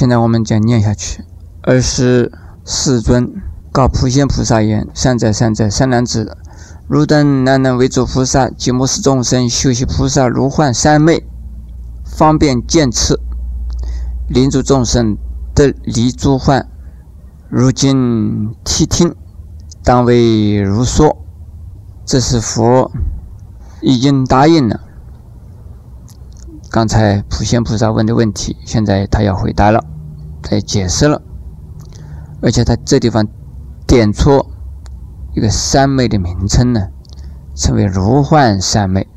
现在我们将念下去。二是世尊告普贤菩萨言：“善哉善哉，善男子，汝等难能为诸菩萨，即末世众生修习菩萨如幻三昧，方便见次，令诸众生得离诸幻。如今谛听，当为如说。”这是佛已经答应了。刚才普贤菩萨问的问题，现在他要回答了，他也解释了，而且他这地方点出一个三昧的名称呢，称为如幻三昧。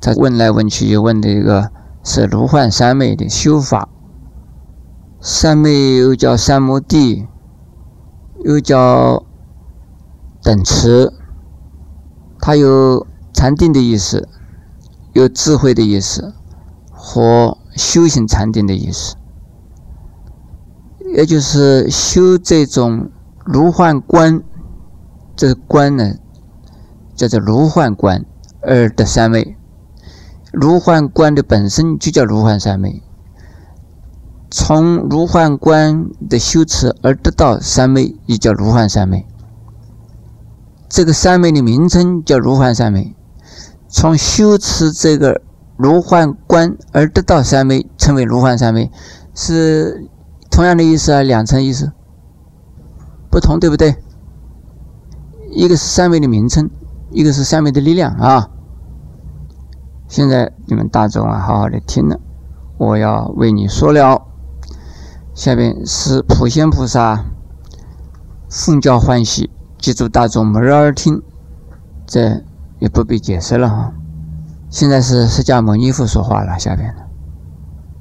他问来问去，又问的一个是如幻三昧的修法。三昧又叫三摩地，又叫等持。它有禅定的意思，有智慧的意思，和修行禅定的意思，也就是修这种如幻观，这观呢叫做如幻观而得三昧。如幻观的本身就叫如幻三昧，从如幻观的修持而得到三昧，也叫如幻三昧。这个三昧的名称叫如幻三昧，从修持这个如幻观而得到三昧，称为如幻三昧，是同样的意思啊，两层意思不同，对不对？一个是三昧的名称，一个是三昧的力量啊。现在你们大众啊，好好的听了，我要为你说了。下面是普贤菩萨奉教欢喜。记住，大众门耳听，这也不必解释了哈。现在是释迦牟尼佛说话了，下边的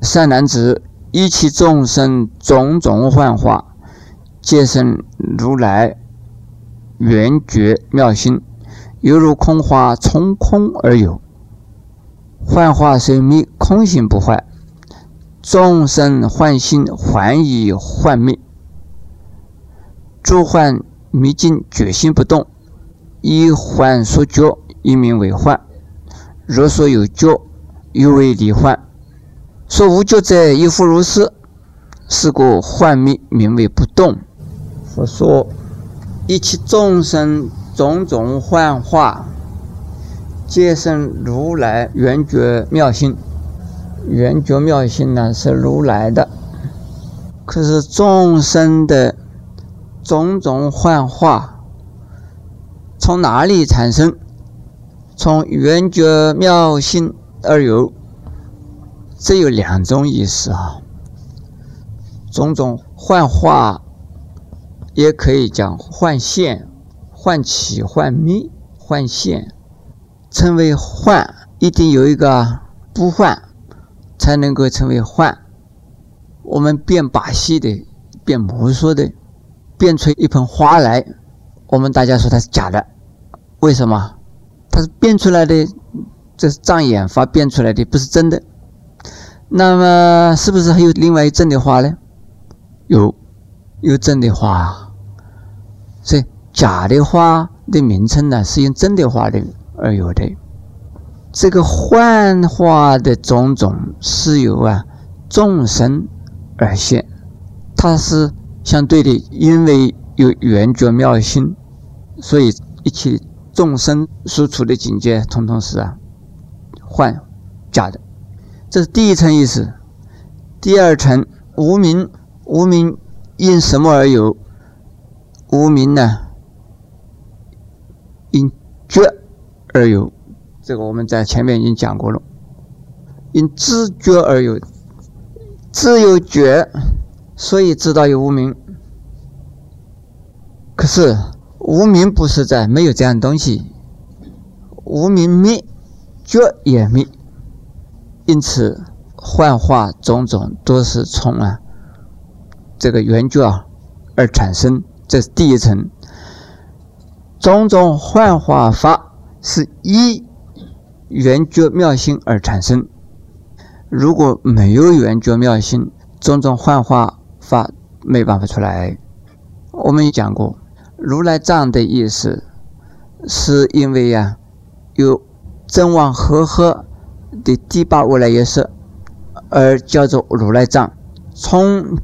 善男子，一切众生种种幻化，皆生如来圆觉妙心，犹如空花从空而有。幻化虽灭，空性不坏；众生幻心，幻已幻灭，诸幻。迷境决心不动，以幻所觉，一名为幻；若所有觉，又为离幻。说无觉者，亦复如是。是故幻灭名为不动。佛说一切众生种种幻化，皆生如来圆觉妙心。圆觉妙心呢，是如来的。可是众生的。种种幻化从哪里产生？从圆觉妙心而有。这有两种意思啊。种种幻化也可以讲幻现、幻起、幻灭、幻现。称为幻，一定有一个不幻，才能够称为幻。我们变把戏的，变魔术的。变出一盆花来，我们大家说它是假的，为什么？它是变出来的，这是障眼法变出来的，不是真的。那么是不是还有另外一真的花呢？有，有真的花。所以假的花的名称呢，是用真的花的而有的。这个幻化的种种是由啊众生而现，它是。相对的，因为有圆觉妙心，所以一切众生所处的境界，统统是啊幻假的。这是第一层意思。第二层无名，无名因什么而有？无名呢？因觉而有。这个我们在前面已经讲过了。因知觉而有，自有觉。所以知道有无名，可是无名不是在，没有这样东西。无名灭，觉也灭，因此幻化种种都是从啊这个圆觉而产生，这是第一层。种种幻化法是依圆觉妙心而产生，如果没有圆觉妙心，种种幻化。法没办法出来。我们也讲过，如来藏的意思，是因为呀，有真妄合合的第八无来也是，而叫做如来藏，从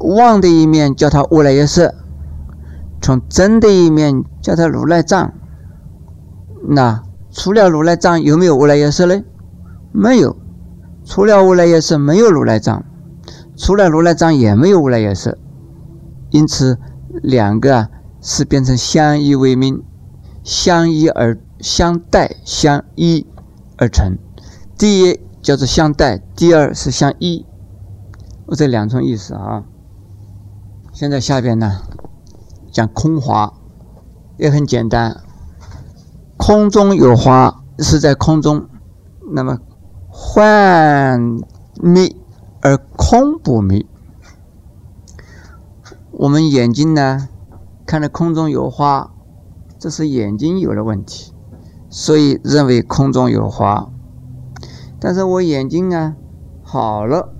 妄的一面叫它无来也色，从真的一面叫它如来藏。那除了如来藏，有没有无来也色呢？没有。除了无来也色，没有如来藏；除了如来藏，也没有无来也色。因此，两个啊是变成相依为命，相依而相待，相依而成。第一叫做相待，第二是相依。我这两种意思啊。现在下边呢讲空华，也很简单。空中有花，是在空中，那么。幻灭而空不灭。我们眼睛呢，看到空中有花，这是眼睛有了问题，所以认为空中有花。但是我眼睛啊好了，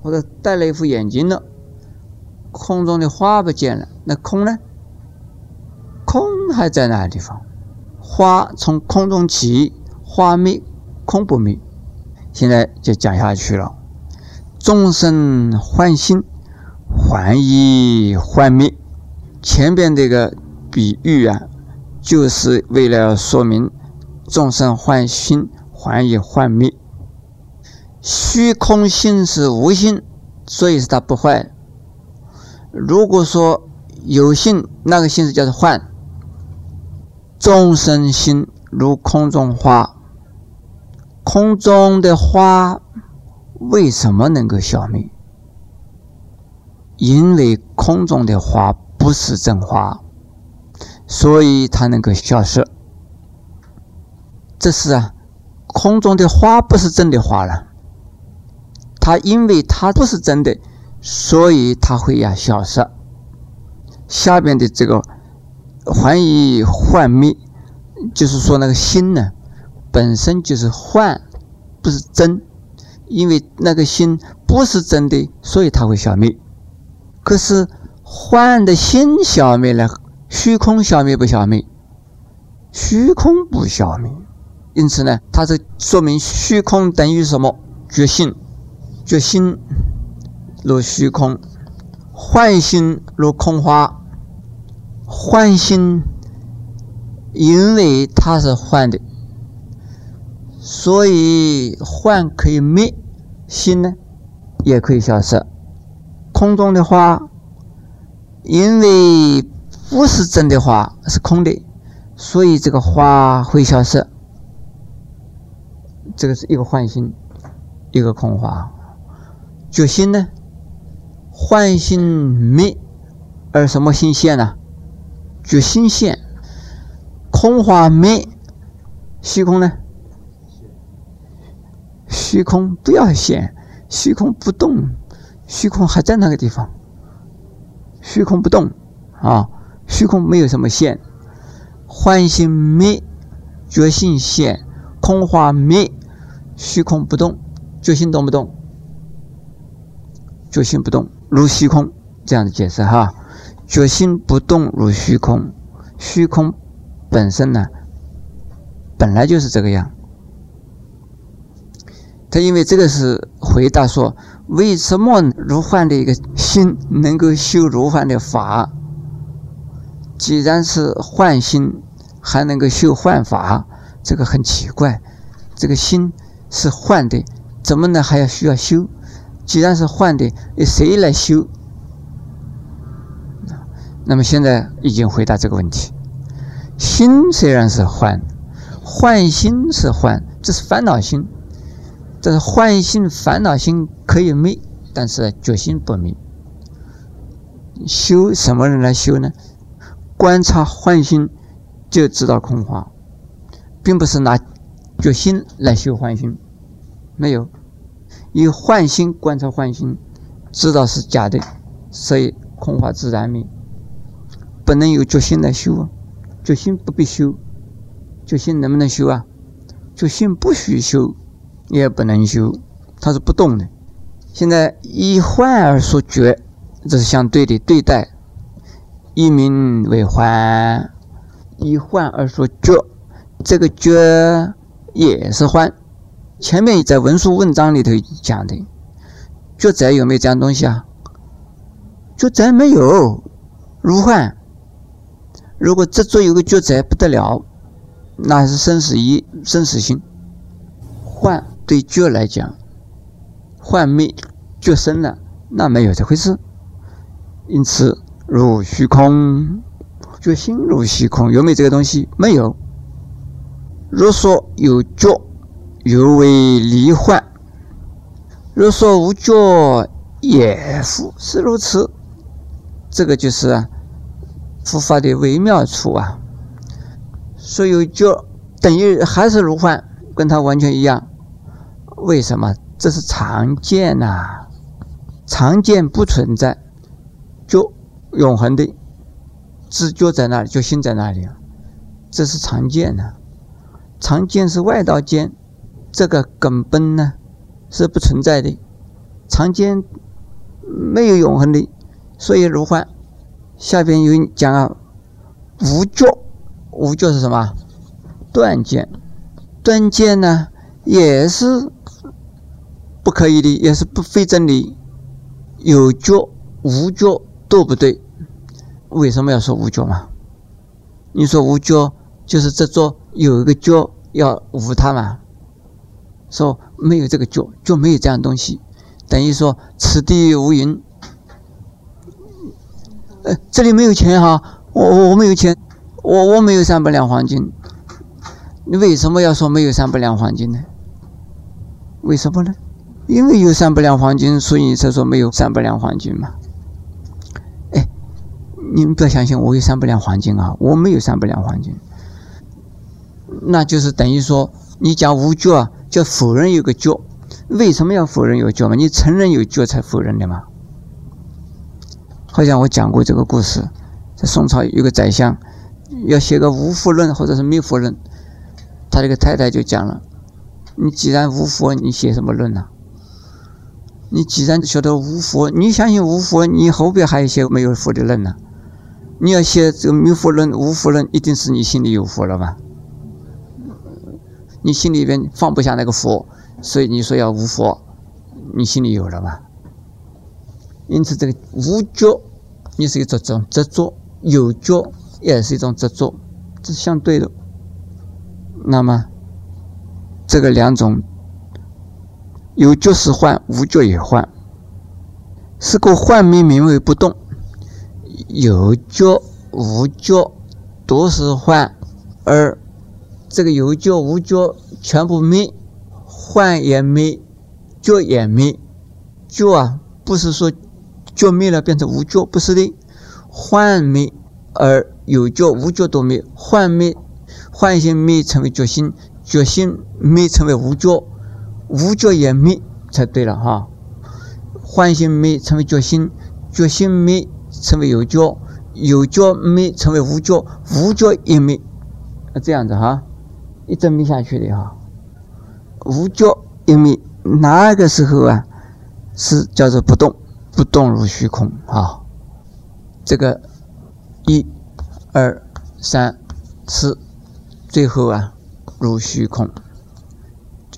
或者戴了一副眼镜了，空中的花不见了，那空呢？空还在那个地方？花从空中起，花灭，空不灭。现在就讲下去了。众生幻心，幻意幻灭。前边这个比喻啊，就是为了说明众生幻心、幻意幻灭。虚空心是无心，所以是它不坏。如果说有心，那个心是叫做幻。众生心如空中花。空中的花为什么能够消灭？因为空中的花不是真花，所以它能够消失。这是啊，空中的花不是真的花了。它因为它不是真的，所以它会呀消失。下边的这个幻以幻灭，就是说那个心呢。本身就是幻，不是真，因为那个心不是真的，所以它会消灭。可是幻的心消灭了，虚空消灭不消灭？虚空不消灭。因此呢，它是说明虚空等于什么？觉性，觉心如虚空，幻心如空花。幻心因为它是幻的。所以幻可以灭，心呢也可以消失。空中的花，因为不是真的花，是空的，所以这个花会消失。这个是一个幻心，一个空花。觉心呢，幻心灭，而什么心现呢？觉心现，空花灭，虚空呢？虚空不要现，虚空不动，虚空还在那个地方。虚空不动啊，虚空没有什么现。幻心灭，觉性现，空花灭，虚空不动，觉性动不动？觉性不动，如虚空，这样的解释哈。觉性不动如虚空，虚空本身呢，本来就是这个样。他因为这个是回答说，为什么如幻的一个心能够修如幻的法？既然是幻心，还能够修幻法，这个很奇怪。这个心是幻的，怎么能还要需要修？既然是幻的，谁来修？那么现在已经回答这个问题：心虽然是幻，幻心是幻，这是烦恼心。这是幻心、烦恼心可以灭，但是觉心不灭。修什么人来修呢？观察幻心就知道空花，并不是拿觉心来修幻心，没有。以幻心观察幻心，知道是假的，所以空花自然灭。不能有决心来修啊，决心不必修，决心能不能修啊？决心不许修。也不能修，它是不动的。现在以幻而说绝，这是相对的对待。以名为幻，以幻而说绝，这个绝也是幻。前面在文书文章里头讲的，绝宅有没有这样东西啊？绝宅没有，如幻。如果执着有个绝宅不得了，那是生死一生死心。患对绝来讲，幻灭觉生了，那没有这回事。因此，如虚空，觉心如虚空，有没有这个东西？没有。若说有觉，犹为离幻；若说无觉，也复是如此。这个就是啊佛法的微妙处啊。说有觉等于还是如幻，跟它完全一样。为什么？这是常见呐，常见不存在，就永恒的知觉在那里，就心在那里。这是常见的，常见是外道见，这个根本呢是不存在的，常见没有永恒的，所以如幻。下边有讲啊，无觉，无觉是什么？断见，断见呢也是。不可以的，也是不非真理。有觉无觉都不对。为什么要说无觉嘛？你说无觉就是这座有一个觉要无它嘛？说没有这个觉，就没有这样东西，等于说此地无银。呃，这里没有钱哈，我我我没有钱，我我没有三百两黄金。你为什么要说没有三百两黄金呢？为什么呢？因为有三百两黄金，所以你才说没有三百两黄金嘛？哎，你们不要相信我有三百两黄金啊！我没有三百两黄金，那就是等于说你讲无觉啊，就否认有个觉。为什么要否认有觉嘛？你承认有觉才否认的嘛？好像我讲过这个故事，在宋朝有个宰相要写个无佛论或者是灭佛论，他这个太太就讲了：“你既然无佛，你写什么论呢？”你既然晓得无佛，你相信无佛，你后边还有一些没有佛的人呢？你要写这个没佛论、无佛论，一定是你心里有佛了吧？你心里边放不下那个佛，所以你说要无佛，你心里有了吧？因此，这个无觉，你是一种执着；有觉，也是一种执着，这是相对的。那么，这个两种。有觉是幻，无觉也幻。是故幻灭名为不动。有觉无觉都是幻，而这个有觉无觉全部灭，幻也灭，觉也灭。觉啊，不是说觉灭了变成无觉，不是的。幻灭而有觉无觉都灭，幻灭幻性灭成为觉心，觉心灭成为无觉。无觉也灭才对了哈，幻心灭成为觉心，觉心灭成为有觉，有觉灭成为无觉，无觉也灭，这样子哈，一直灭下去的哈。无觉一灭，那个时候啊，是叫做不动，不动如虚空啊。这个一、二、三、四，最后啊，如虚空。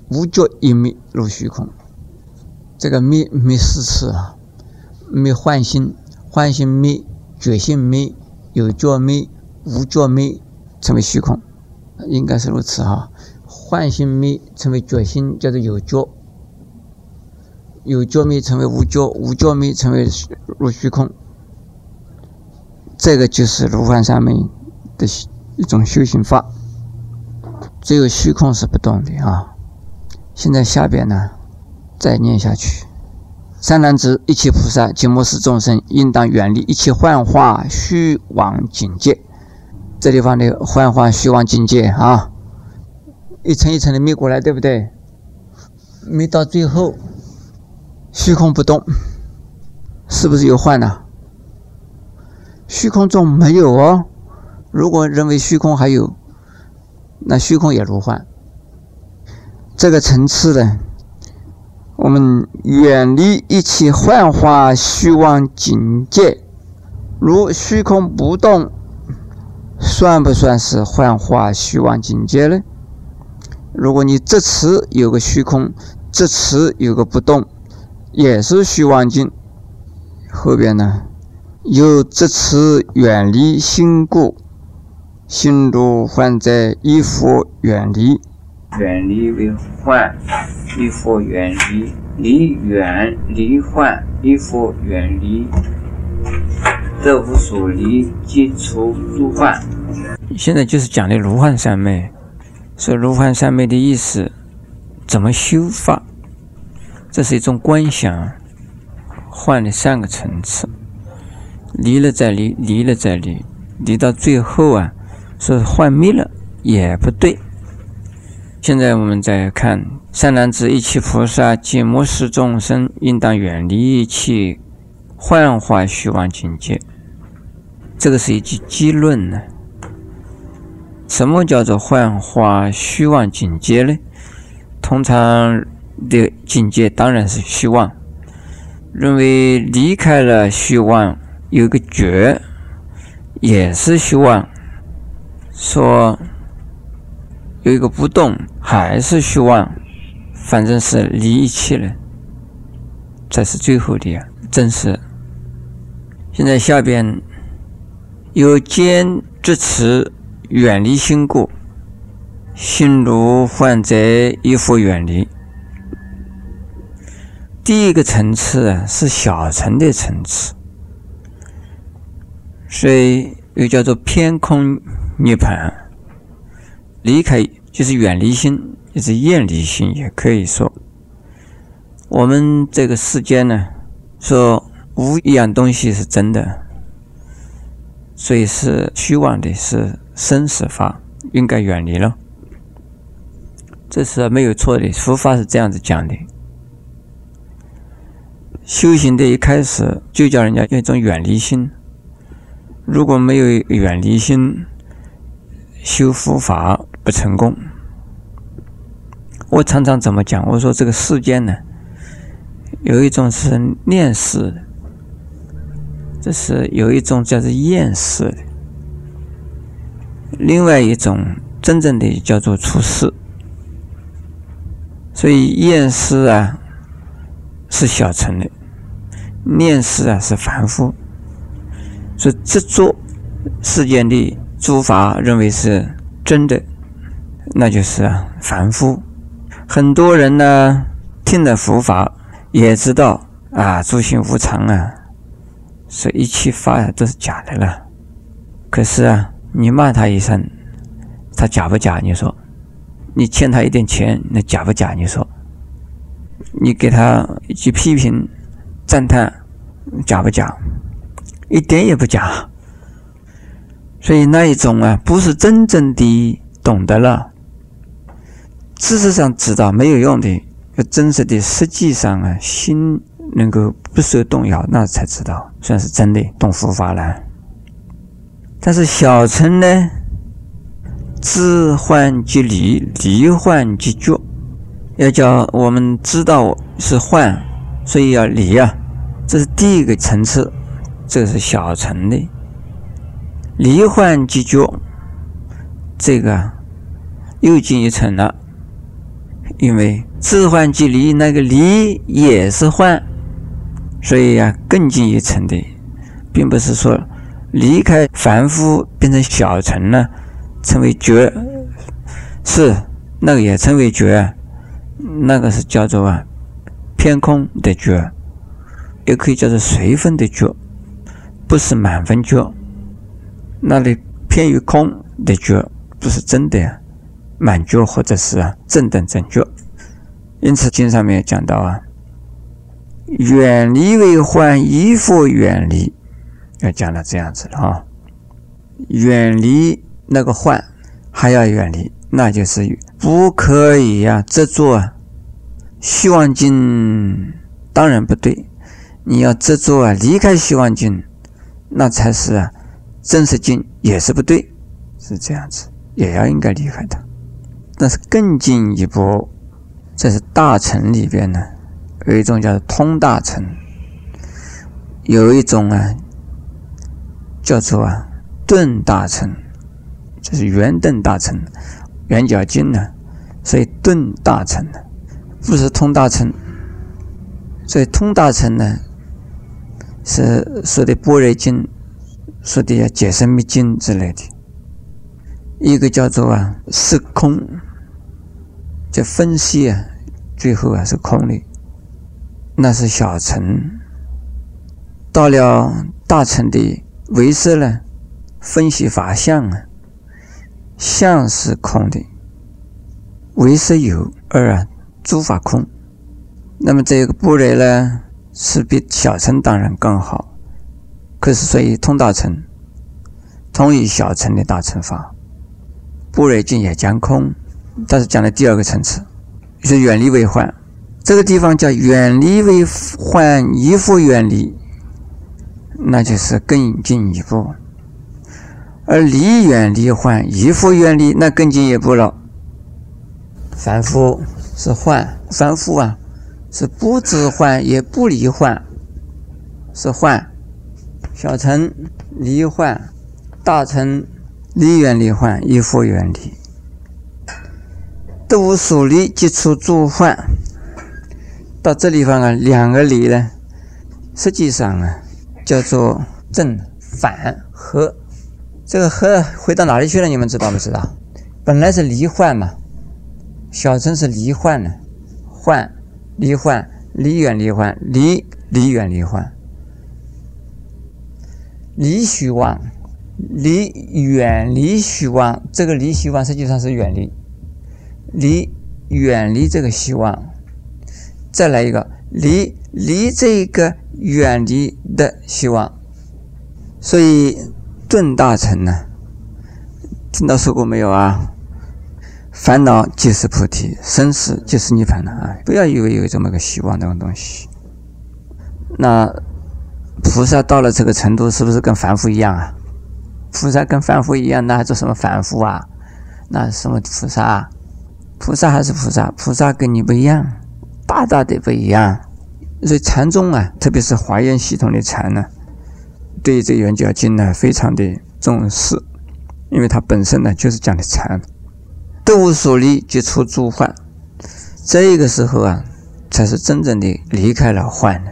无觉一灭入虚空，这个灭灭四次啊，灭幻心，幻心灭，觉性灭，有觉灭，无觉灭，成为虚空，应该是如此哈。幻心灭成为觉心，叫做有觉；有觉灭成为无觉，无觉灭成为入虚空。这个就是如幻三昧的一种修行法，只有虚空是不动的啊。现在下边呢，再念下去。三男子一切菩萨及末世众生，应当远离一切幻化虚妄境界。这地方的幻化虚妄境界啊，一层一层的灭过来，对不对？灭到最后，虚空不动，是不是有幻呢？虚空中没有哦。如果认为虚空还有，那虚空也如幻。这个层次呢，我们远离一切幻化虚妄境界，如虚空不动，算不算是幻化虚妄境界呢？如果你这词有个虚空，这词有个不动，也是虚妄境。后边呢，又这次远离心故，心如幻在依佛远离，远离为幻，离佛远离，离远离幻，离佛远离，得无所离，即除如幻。现在就是讲的如幻三昧，说如幻三昧的意思，怎么修法？这是一种观想，换了三个层次，离了再离，离了再离，离到最后啊，说幻灭了也不对。现在我们再看善男子一切菩萨及末世众生，应当远离一切幻化虚妄境界。这个是一句机论呢。什么叫做幻化虚妄境界呢？通常的境界当然是虚妄，认为离开了虚妄有个觉，也是虚妄。说有一个不动还是虚妄，反正是离一切了，才是最后的呀，真实。现在下边有坚之词。远离心故，心如幻者，亦复远离。第一个层次啊，是小乘的层次，所以又叫做偏空涅槃。离开就是远离心，就是厌离心，也可以说。我们这个世间呢，说无一样东西是真的，所以是虚妄的，是。生死法应该远离了，这是没有错的。佛法是这样子讲的。修行的一开始就叫人家一种远离心，如果没有远离心，修佛法不成功。我常常怎么讲？我说这个世间呢，有一种是念世的，这是有一种叫做厌世的。另外一种真正的叫做出世，所以厌世啊是小乘的，念世啊是凡夫，所以执着世间的诸法认为是真的，那就是凡夫。很多人呢听了佛法也知道啊诸行无常啊，所以一切法都是假的了。可是啊。你骂他一声，他假不假？你说，你欠他一点钱，那假不假？你说，你给他一句批评、赞叹，假不假？一点也不假。所以那一种啊，不是真正的懂得了，知识上知道没有用的，要真实的，实际上啊，心能够不受动摇，那才知道算是真的懂佛法了。但是小乘呢，知幻即离，离幻即觉，要叫我们知道是幻，所以要离啊，这是第一个层次，这是小乘的。离幻即觉，这个又进一层了，因为知幻即离，那个离也是幻，所以呀，更进一层的，并不是说。离开凡夫变成小乘呢，称为觉，是那个也称为觉，那个是叫做啊偏空的觉，也可以叫做随分的觉，不是满分觉。那里偏于空的觉，不是真的呀满觉或者是正等正觉。因此经上面讲到啊，远离为患，依复远离。要讲到这样子了啊，远离那个患，还要远离，那就是不可以呀执着啊希望境，当然不对。你要执着啊，离开希望境，那才是啊真实境，也是不对，是这样子，也要应该离开它。但是更进一步，这是大乘里边呢，有一种叫通大乘，有一种啊。叫做啊，顿大乘，就是圆顿大乘，圆角经呢，所以顿大乘呢，不是通大乘。所以通大乘呢，是说的般若经，说的要解生密经之类的。一个叫做啊是空，这分析啊，最后啊是空的，那是小乘。到了大乘的唯识呢，分析法相啊，相是空的，唯识有二啊，诸法空。那么这个般若呢，是比小乘当然更好，可是所以通大乘，通于小乘的大乘法。般若经也将空，但是讲的第二个层次，是远离为患。这个地方叫远离为患，依复远离，那就是更进一步。而离远离患，依复远离，那更进一步了。凡夫是患，凡夫啊。是不知患也不离患，是患；小乘离患，大乘离远离患，亦复远离。都属离即出诸患。到这地方啊，两个离呢，实际上啊，叫做正反合。这个合回到哪里去了？你们知道不知道？本来是离患嘛，小乘是离患呢，患。离患，离远离患，离离远离患，离虚妄，离远离虚妄。这个离虚妄实际上是远离，离远离这个希望。再来一个，离离这个远离的希望。所以顿大成呢，听到说过没有啊？烦恼即是菩提，生死即是涅槃！啊，不要以为有这么个希望这种东西。那菩萨到了这个程度，是不是跟凡夫一样啊？菩萨跟凡夫一样，那还做什么凡夫啊？那什么菩萨？啊菩萨还是菩萨？菩萨跟你不一样，大大的不一样。所以禅宗啊，特别是华严系统的禅呢，对这《圆觉经》呢非常的重视，因为它本身呢就是讲的禅。得无所离，即出诸患。这个时候啊，才是真正的离开了患呢。